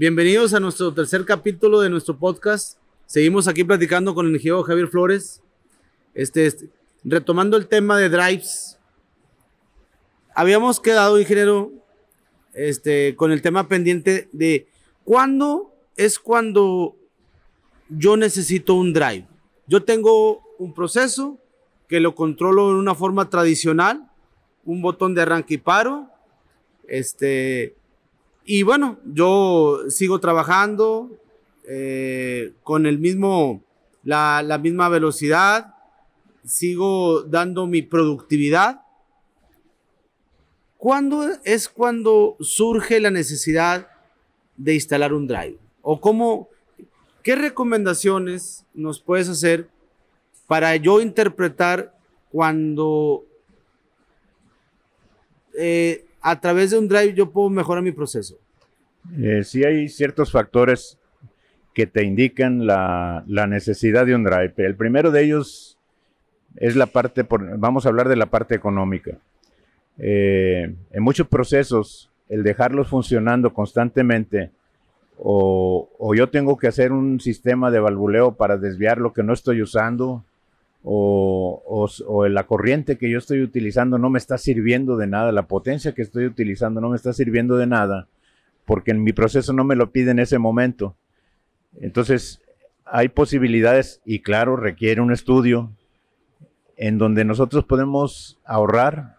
Bienvenidos a nuestro tercer capítulo de nuestro podcast. Seguimos aquí platicando con el ingeniero Javier Flores. Este, este, retomando el tema de drives. Habíamos quedado, ingeniero, este, con el tema pendiente de cuándo es cuando yo necesito un drive. Yo tengo un proceso que lo controlo en una forma tradicional, un botón de arranque y paro, este, y bueno, yo sigo trabajando eh, con el mismo, la, la misma velocidad, sigo dando mi productividad. ¿Cuándo es cuando surge la necesidad de instalar un drive? ¿O cómo, qué recomendaciones nos puedes hacer para yo interpretar cuando eh, a través de un drive yo puedo mejorar mi proceso? Eh, sí hay ciertos factores que te indican la, necesidad de un drive. El primero de ellos es la parte, vamos a hablar de la parte económica. Eh, en muchos procesos, el dejarlos funcionando constantemente, o, yo tengo que hacer un sistema de valvuleo para desviar lo que no estoy usando, o, o, la corriente que yo estoy utilizando no me está sirviendo de nada, la potencia que estoy utilizando no me está sirviendo de nada, porque en mi proceso no me lo pide en ese momento. Entonces, hay posibilidades y claro, requiere un estudio en donde nosotros podemos ahorrar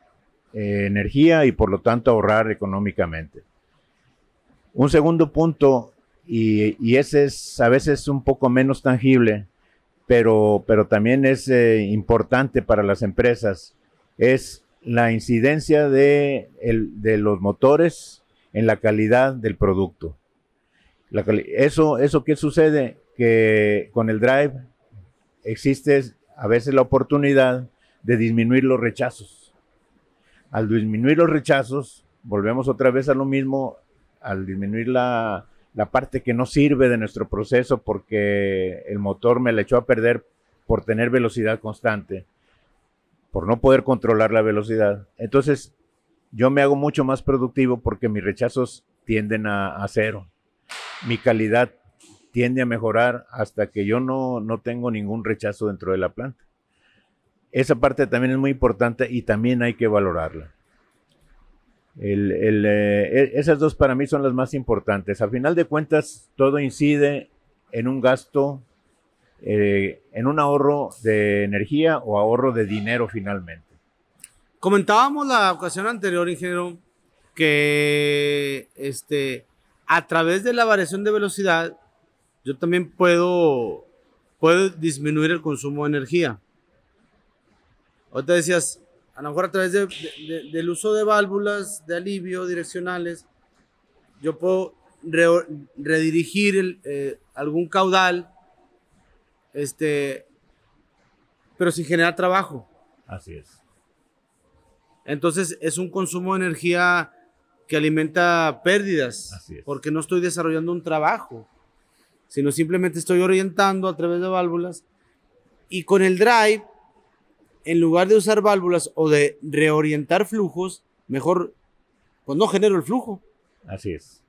eh, energía y por lo tanto ahorrar económicamente. Un segundo punto, y, y ese es a veces un poco menos tangible, pero, pero también es eh, importante para las empresas, es la incidencia de, de los motores en la calidad del producto. eso, ¿Eso qué sucede? Que con el drive existe a veces la oportunidad de disminuir los rechazos. Al disminuir los rechazos, volvemos otra vez a lo mismo, al disminuir la, la parte que no sirve de nuestro proceso porque el motor me la echó a perder por tener velocidad constante, por no poder controlar la velocidad. Entonces, yo me hago mucho más productivo porque mis rechazos tienden a, cero. Mi calidad tiende a mejorar hasta que yo no, no tengo ningún rechazo dentro de la planta. Esa parte también es muy importante y también hay que valorarla. Eh, e, esas dos para mí son las más importantes. A final de cuentas, todo incide en un gasto, eh, en un ahorro de energía o ahorro de dinero finalmente. Comentábamos la ocasión anterior, ingeniero, que este, a través de la variación de velocidad, yo también puedo, puedo disminuir el consumo de energía. Ahorita decías, a lo mejor a través del uso de válvulas de alivio direccionales, yo puedo redirigir eh, algún caudal, este, pero sin generar trabajo. Así es. Entonces es un consumo de energía que alimenta pérdidas, Así es. porque no estoy desarrollando un trabajo, sino simplemente estoy orientando a través de válvulas. Y con el drive en lugar de usar válvulas o de reorientar flujos, mejor, pues no genero el flujo. Así es.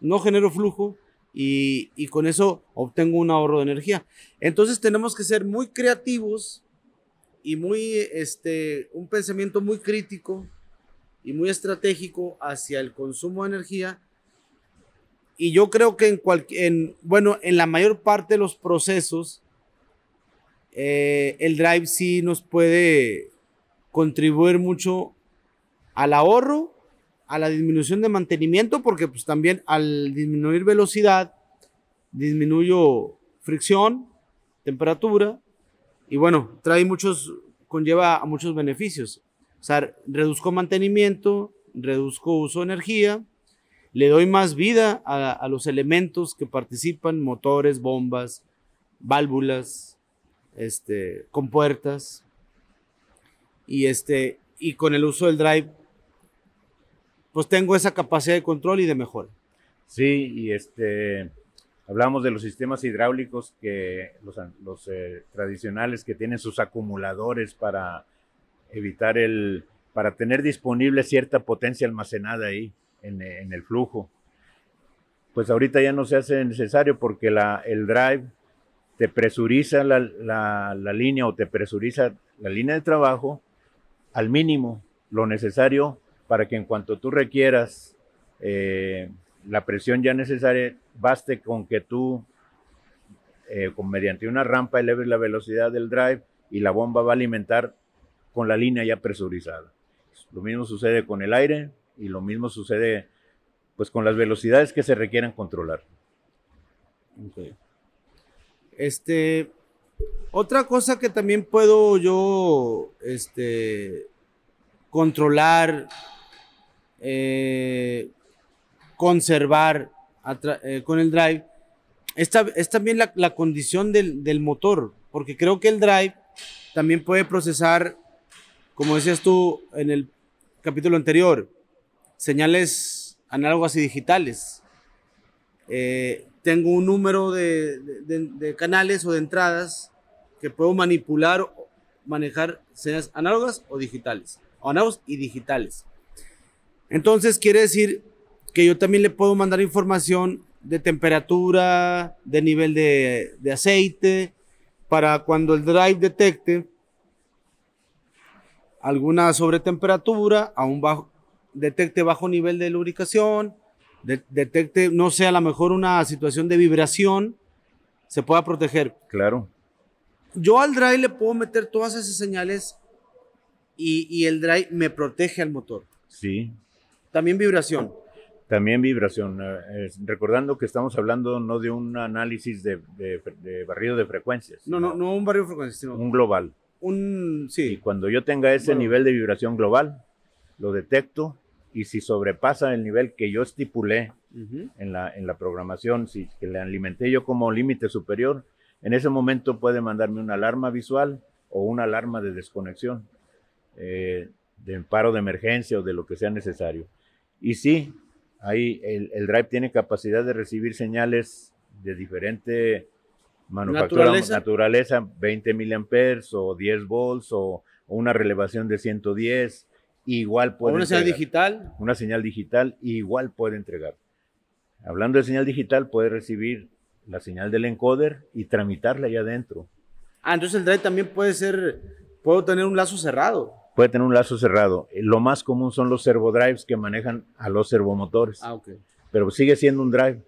No genero flujo y, y, con eso obtengo un ahorro de energía. Entonces tenemos que ser muy creativos y muy, este, un pensamiento muy crítico y muy estratégico hacia el consumo de energía. Y yo creo que en, en bueno, en la mayor parte de los procesos, eh, el drive sí nos puede contribuir mucho al ahorro, a la disminución de mantenimiento, porque pues también al disminuir velocidad, disminuyo fricción, temperatura, y bueno, trae muchos, conlleva a muchos beneficios. O sea, reduzco mantenimiento, reduzco uso de energía, le doy más vida a, a los elementos que participan, motores, bombas, válvulas, este, con puertas y, este, y con el uso del drive, pues tengo esa capacidad de control y de mejora. Sí, y este, hablamos de los sistemas hidráulicos que los, eh, tradicionales que tienen sus acumuladores para evitar el, para tener disponible cierta potencia almacenada ahí en, en el flujo. pues ahorita ya no se hace necesario porque la, el drive te presuriza la, la, línea o te presuriza la línea de trabajo al mínimo, lo necesario para que en cuanto tú requieras eh, la presión ya necesaria, baste con que tú, eh, con, mediante una rampa, eleves la velocidad del drive y la bomba va a alimentar con la línea ya presurizada. Lo mismo sucede con el aire y lo mismo sucede pues con las velocidades que se requieran controlar. Este, otra cosa que también puedo yo este, controlar, eh, conservar eh, con el drive, es, es también la, condición del, del, motor, porque creo que el drive también puede procesar, como decías tú en el capítulo anterior, señales análogas y digitales. Eh, tengo un número de, canales o de entradas que puedo manipular manejar señales análogas o digitales, o análogas y digitales. Entonces quiere decir que yo también le puedo mandar información de temperatura, de nivel de, de aceite, para cuando el drive detecte alguna sobretemperatura, a un bajo, detecte bajo nivel de lubricación, detecte, no sé, a lo mejor una situación de vibración, se pueda proteger. Claro. Yo al drive le puedo meter todas esas señales y, y el drive me protege al motor. Sí. También vibración. También vibración. Eh, recordando que estamos hablando no de un análisis de, de, barrido de frecuencias. No, no, no un barrido de frecuencias, sino un global. Un, sí. Y cuando yo tenga ese nivel de vibración global, lo detecto y si sobrepasa el nivel que yo estipulé en, la, en la programación, si que le alimenté yo como límite superior, en ese momento puede mandarme una alarma visual o una alarma de desconexión, eh, de paro de emergencia o de lo que sea necesario. Y sí, ahí el, drive tiene capacidad de recibir señales de diferente manufactura, naturaleza, 20 miliamperes o 10 volts o, una relevación de 110, igual puede. una señal digital. Una señal digital, igual puede entregar. Hablando de señal digital, puede recibir la señal del encoder y tramitarla allá adentro. Ah, entonces el drive también puede ser, puedo tener un lazo cerrado puede tener un lazo cerrado. Lo más común son los servodrives que manejan a los servomotores. Ah, ok. Pero sigue siendo un drive.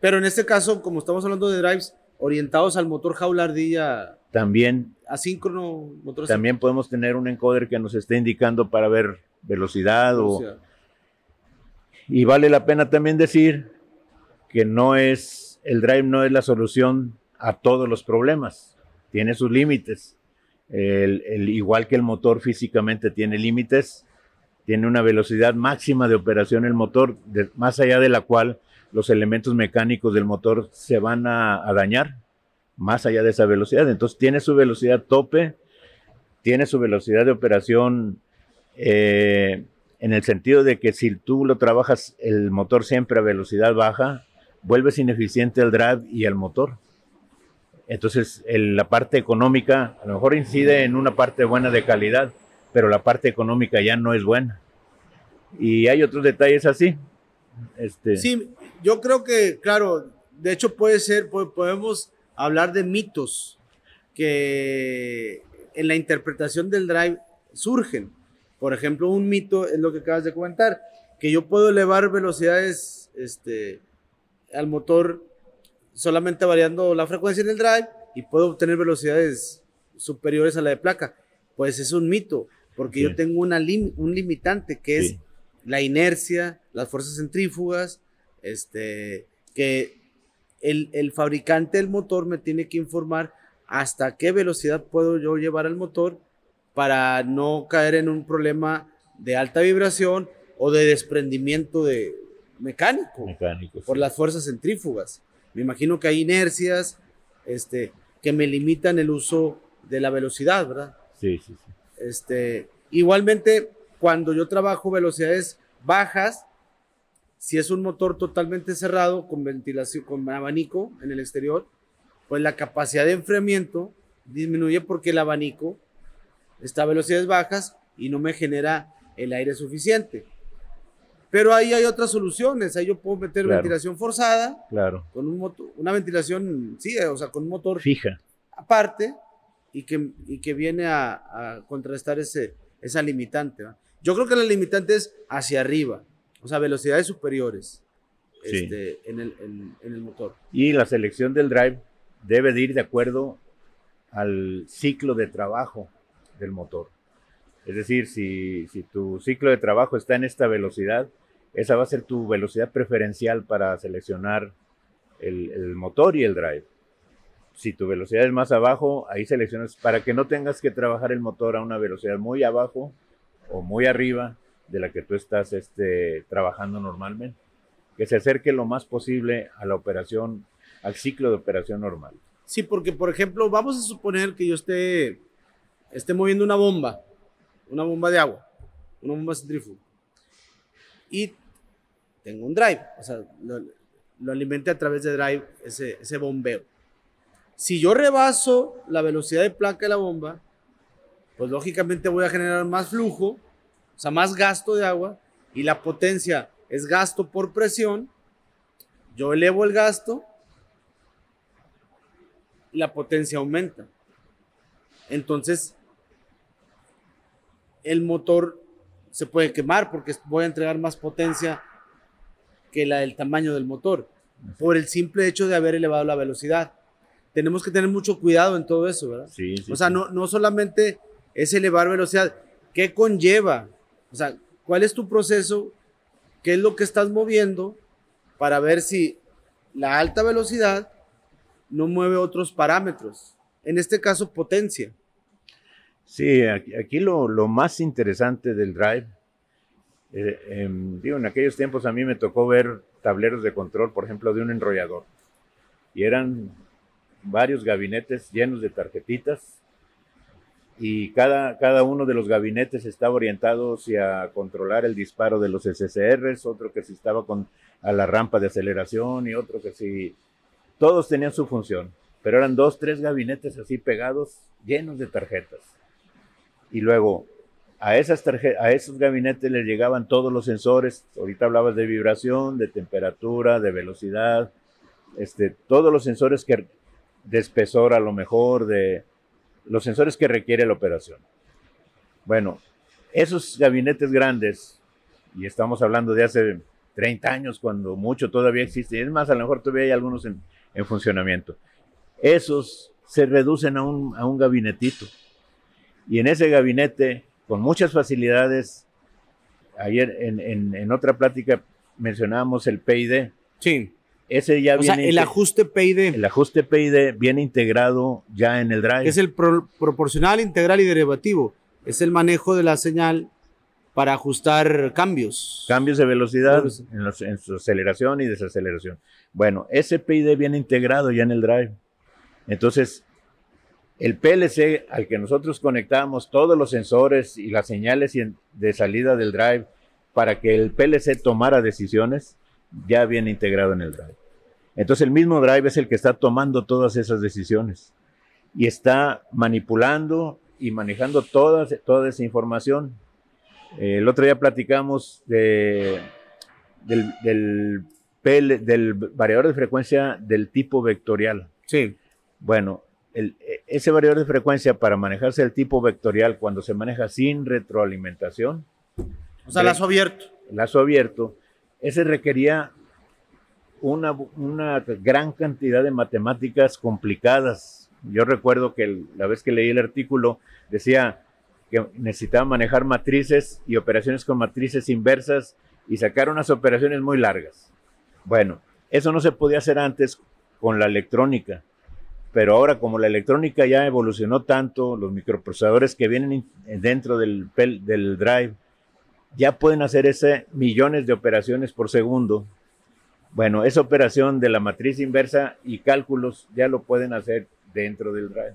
Pero en este caso, como estamos hablando de drives orientados al motor jaula ardilla. También. Asíncrono, motor También podemos tener un encoder que nos esté indicando para ver velocidad o. Y vale la pena también decir que no es. El drive no es la solución a todos los problemas. Tiene sus límites el, igual que el motor físicamente tiene límites, tiene una velocidad máxima de operación el motor, más allá de la cual los elementos mecánicos del motor se van a, dañar, más allá de esa velocidad. Entonces tiene su velocidad tope, tiene su velocidad de operación eh, en el sentido de que si tú lo trabajas el motor siempre a velocidad baja, vuelves ineficiente el drive y el motor. Entonces, la parte económica a lo mejor incide en una parte buena de calidad, pero la parte económica ya no es buena. Y hay otros detalles así. Este... Sí, yo creo que, claro, de hecho puede ser, podemos hablar de mitos que en la interpretación del drive surgen. Por ejemplo, un mito es lo que acabas de comentar, que yo puedo elevar velocidades este, al motor solamente variando la frecuencia en el drive y puedo obtener velocidades superiores a la de placa. Pues es un mito, porque yo tengo una un limitante que es la inercia, las fuerzas centrífugas, este, que el, el, fabricante del motor me tiene que informar hasta qué velocidad puedo yo llevar al motor para no caer en un problema de alta vibración o de desprendimiento de mecánico, mecánico por las fuerzas centrífugas. Me imagino que hay inercias este, que me limitan el uso de la velocidad, ¿verdad? Sí, sí, sí. Este, igualmente, cuando yo trabajo velocidades bajas, si es un motor totalmente cerrado, con ventilación, con abanico en el exterior, pues la capacidad de enfriamiento disminuye porque el abanico está a velocidades bajas y no me genera el aire suficiente. Pero ahí hay otras soluciones. Ahí yo puedo meter Claro. ventilación forzada, Claro. con un motor, una ventilación, sí, o sea, con un motor Fija. aparte y que, y que viene a, a contrastar ese, esa limitante. Yo creo que la limitante es hacia arriba, o sea, velocidades superiores Sí. este, en, el, en- en el motor. Y la selección del drive debe de ir de acuerdo al ciclo de trabajo del motor. Es decir, si, si tu ciclo de trabajo está en esta velocidad, esa va a ser tu velocidad preferencial para seleccionar el, el motor y el drive. Si tu velocidad es más abajo, ahí seleccionas para que no tengas que trabajar el motor a una velocidad muy abajo o muy arriba de la que tú estás este, trabajando normalmente. Que se acerque lo más posible a la operación, al ciclo de operación normal. Sí, porque, por ejemplo, vamos a suponer que yo esté, esté moviendo una bomba, una bomba de agua, una bomba centrífuga, y tengo un drive, o sea, lo, lo alimente a través de drive ese, ese bombeo. Si yo rebaso la velocidad de placa de la bomba, pues lógicamente voy a generar más flujo, o sea, más gasto de agua, y la potencia es gasto por presión. Yo elevo el gasto, la potencia aumenta. Entonces, el motor se puede quemar porque voy a entregar más potencia que la del tamaño del motor, por el simple hecho de haber elevado la velocidad. Tenemos que tener mucho cuidado en todo eso, ¿verdad? Sí, sí, o sea, sí. no, no solamente es elevar velocidad, ¿qué conlleva? O sea, ¿cuál es tu proceso? ¿Qué es lo que estás moviendo para ver si la alta velocidad no mueve otros parámetros? En este caso, potencia. Sí, aquí, lo, lo más interesante del drive, eh, em, digo, en aquellos tiempos a mí me tocó ver tableros de control, por ejemplo, de un enrollador. Y eran varios gabinetes llenos de tarjetitas y cada, cada uno de los gabinetes estaba orientado hacia controlar el disparo de los SSRs, otro que si estaba con, a la rampa de aceleración y otro que si... Todos tenían su función, pero eran dos, tres gabinetes así pegados, llenos de tarjetas. Y luego a, esas a esos gabinetes les llegaban todos los sensores. Ahorita hablabas de vibración, de temperatura, de velocidad, este, todos los sensores que, de espesor a lo mejor, de los sensores que requiere la operación. Bueno, esos gabinetes grandes, y estamos hablando de hace 30 años, cuando mucho todavía existe, es más, a lo mejor todavía hay algunos en, en funcionamiento, esos se reducen a un, a un gabinetito. Y en ese gabinete, con muchas facilidades, ayer en, en- en otra plática mencionábamos el PID. Sí. Ese ya O sea, viene. el ajuste PID, el ajuste PID viene integrado ya en el drive. es el pro- proporcional, integral y derivativo. Es el manejo de la señal para ajustar cambios. Cambios de velocidad en, los- en su aceleración y desaceleración. Bueno, ese PID viene integrado ya en el drive. Entonces, el PLC al que nosotros conectamos todos los sensores y las señales de salida del drive para que el PLC tomara decisiones, ya viene integrado en el drive. Entonces, el mismo drive es el que está tomando todas esas decisiones y está manipulando y manejando toda, toda esa información. Eh, el otro día platicamos de, del, del, PL del variador de frecuencia del tipo vectorial. Sí. Bueno, el- ese variador de frecuencia para manejarse el tipo vectorial cuando se maneja sin retroalimentación, O sea, lazo abierto. lazo abierto, ese requería una, una gran cantidad de matemáticas complicadas. Yo recuerdo que la vez que leí el artículo decía que necesitaba manejar matrices y operaciones con matrices inversas y sacar unas operaciones muy largas. Bueno, eso no se podía hacer antes con la electrónica, pero ahora como la electrónica ya evolucionó tanto, los microprocesadores que vienen dentro del, del drive ya pueden hacer ese millones de operaciones por segundo. Bueno, esa operación de la matriz inversa y cálculos ya lo pueden hacer dentro del drive.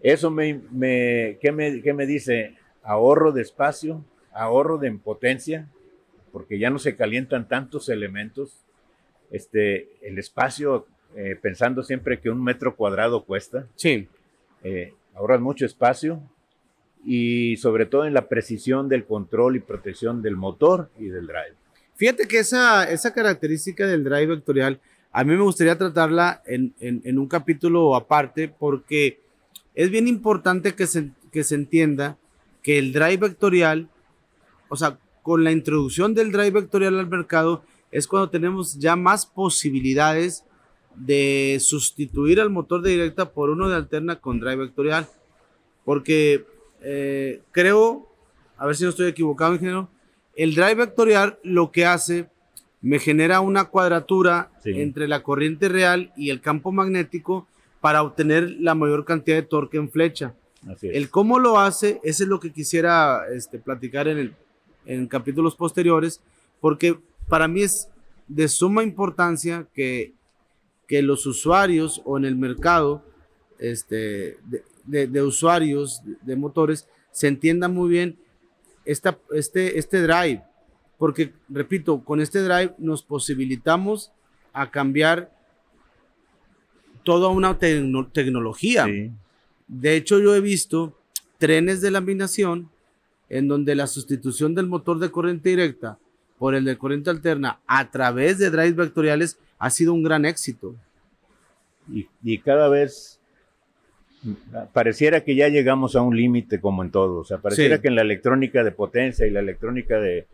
Eso me, me, ¿qué me, qué me dice? Ahorro de espacio, ahorro de potencia, porque ya no se calientan tantos elementos. Este, el espacio, eh, pensando siempre que un metro cuadrado cuesta, Sí. eh, ahorras mucho espacio y sobre todo en la precisión del control y protección del motor y del drive. Fíjate que esa, esa característica del drive vectorial, a mí me gustaría tratarla en, en, un capítulo aparte porque es bien importante que se, que se entienda que el drive vectorial, o sea, con la introducción del drive vectorial al mercado, es cuando tenemos ya más posibilidades de sustituir al motor de directa por uno de alterna con drive vectorial. Porque eh, creo, a ver si no estoy equivocado, ingeniero, el drive vectorial lo que hace, me genera una cuadratura entre la corriente real y el campo magnético para obtener la mayor cantidad de torque en flecha. El cómo lo hace, ese es lo que quisiera este, platicar en, el, en capítulos posteriores, porque para mí es de suma importancia que, que los usuarios o en el mercado este, de, usuarios de, motores se entienda muy bien esta, este, este drive, porque, repito, con este drive nos posibilitamos a cambiar toda una tecnología. De hecho, yo he visto trenes de laminación en donde la sustitución del motor de corriente directa por el de corriente alterna a través de drives vectoriales ha sido un gran éxito. Y, y cada vez pareciera que ya llegamos a un límite como en todo, o sea, pareciera que en la electrónica de potencia y la electrónica de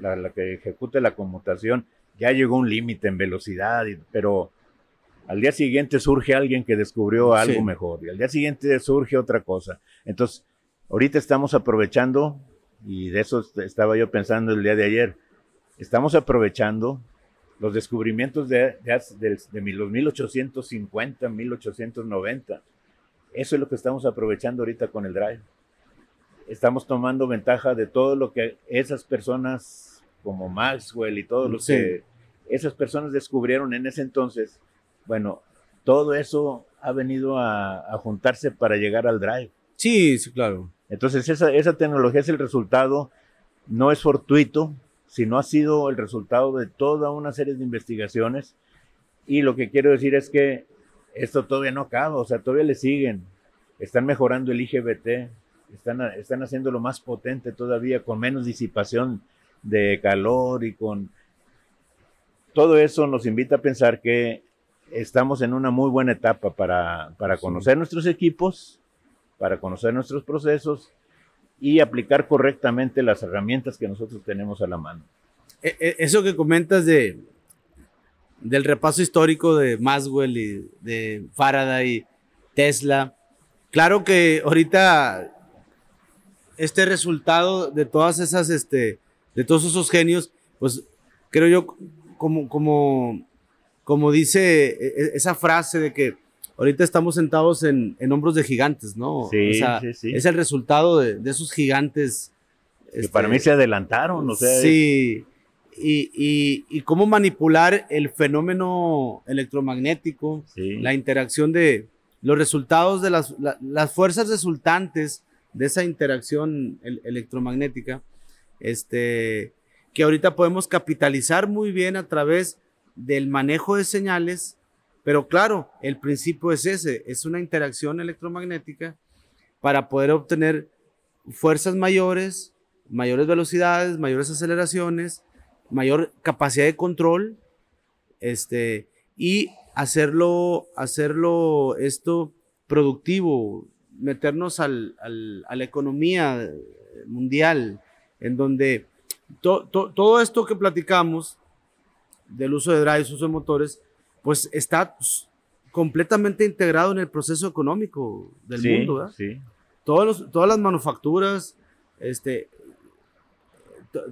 la, que ejecuta la conmutación ya llegó un límite en velocidad, pero al día siguiente surge alguien que descubrió algo mejor y al día siguiente surge otra cosa. Entonces, ahorita estamos aprovechando, y de eso estaba yo pensando el día de ayer, estamos aprovechando los descubrimientos de, de, de, de los 1850, 1890 eso es lo que estamos aprovechando ahorita con el Drive. Estamos tomando ventaja de todo lo que esas personas como Maxwell y todo lo que esas personas descubrieron en ese entonces. Bueno, todo eso ha venido a, juntarse para llegar al Drive. Sí, sí, claro. Entonces esa, esa tecnología es el resultado, no es fortuito, sino ha sido el resultado de toda una serie de investigaciones. Y lo que quiero decir es que esto todavía no acaba, o sea, todavía le siguen. Están mejorando el IGBT, están, están haciéndolo más potente todavía, con menos disipación de calor y con... Todo eso nos invita a pensar que estamos en una muy buena etapa para, para conocer nuestros equipos, para conocer nuestros procesos y aplicar correctamente las herramientas que nosotros tenemos a la mano. E, e, eso que comentas de, del repaso histórico de Maxwell y de Faraday, Tesla. Claro que ahorita este resultado de todas esas, este, de todos esos genios, pues creo yo, como, como, como dice e, e, esa frase de que ahorita estamos sentados en, en hombros de gigantes, ¿no? Sí, sí, sí. Es el resultado de, de esos gigantes. Que para mí este, se adelantaron, o sea. Sí y, cómo manipular el fenómeno electromagnético, la interacción de los resultados de las, las fuerzas resultantes de esa interacción electromagnética, este, que ahorita podemos capitalizar muy bien a través del manejo de señales, pero claro, el principio es ese, es una interacción electromagnética para poder obtener fuerzas mayores, mayores velocidades, mayores aceleraciones, mayor capacidad de control, este, y hacerlo, hacerlo esto productivo, meternos al, a la economía mundial, en donde todo esto que platicamos del uso de drives, uso de motores, pues está completamente integrado en el proceso económico del mundo. Sí. Todos todas las manufacturas, este,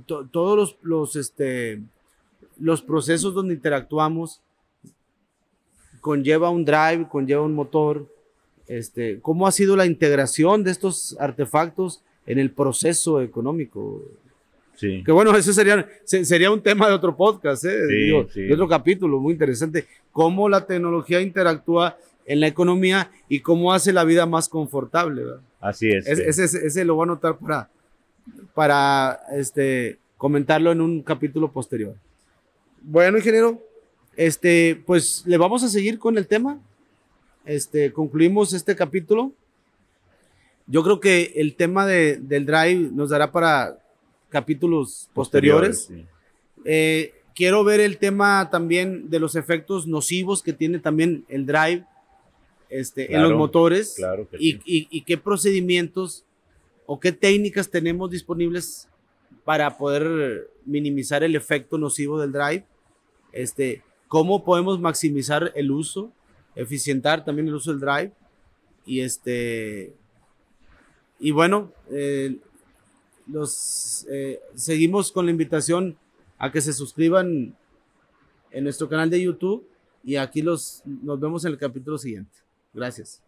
todos los, los, este, los procesos donde interactuamos conlleva un drive, conlleva un motor. Este, ¿Cómo ha sido la integración de estos artefactos en el proceso económico? Sí. Que bueno, ese sería, sería un tema de otro podcast, ¿eh? de otro capítulo muy interesante. Cómo la tecnología interactúa en la economía y cómo hace la vida más confortable. Así es. Ese, ese, lo voy a anotar para, para este, comentarlo en un capítulo posterior. Bueno, ingeniero, este, pues le vamos a seguir con el tema. Este, concluimos este capítulo. Yo creo que el tema de, del drive nos dará para capítulos posteriores. Eh, quiero ver el tema también de los efectos nocivos que tiene también el drive este, en los motores y, qué procedimientos o qué técnicas tenemos disponibles para poder minimizar el efecto nocivo del drive. Este, cómo podemos maximizar el uso, eficientar también el uso del drive. Y este. Y bueno, eh, los, eh, seguimos con la invitación a que se suscriban en nuestro canal de YouTube y aquí los, nos vemos en el capítulo siguiente. Gracias.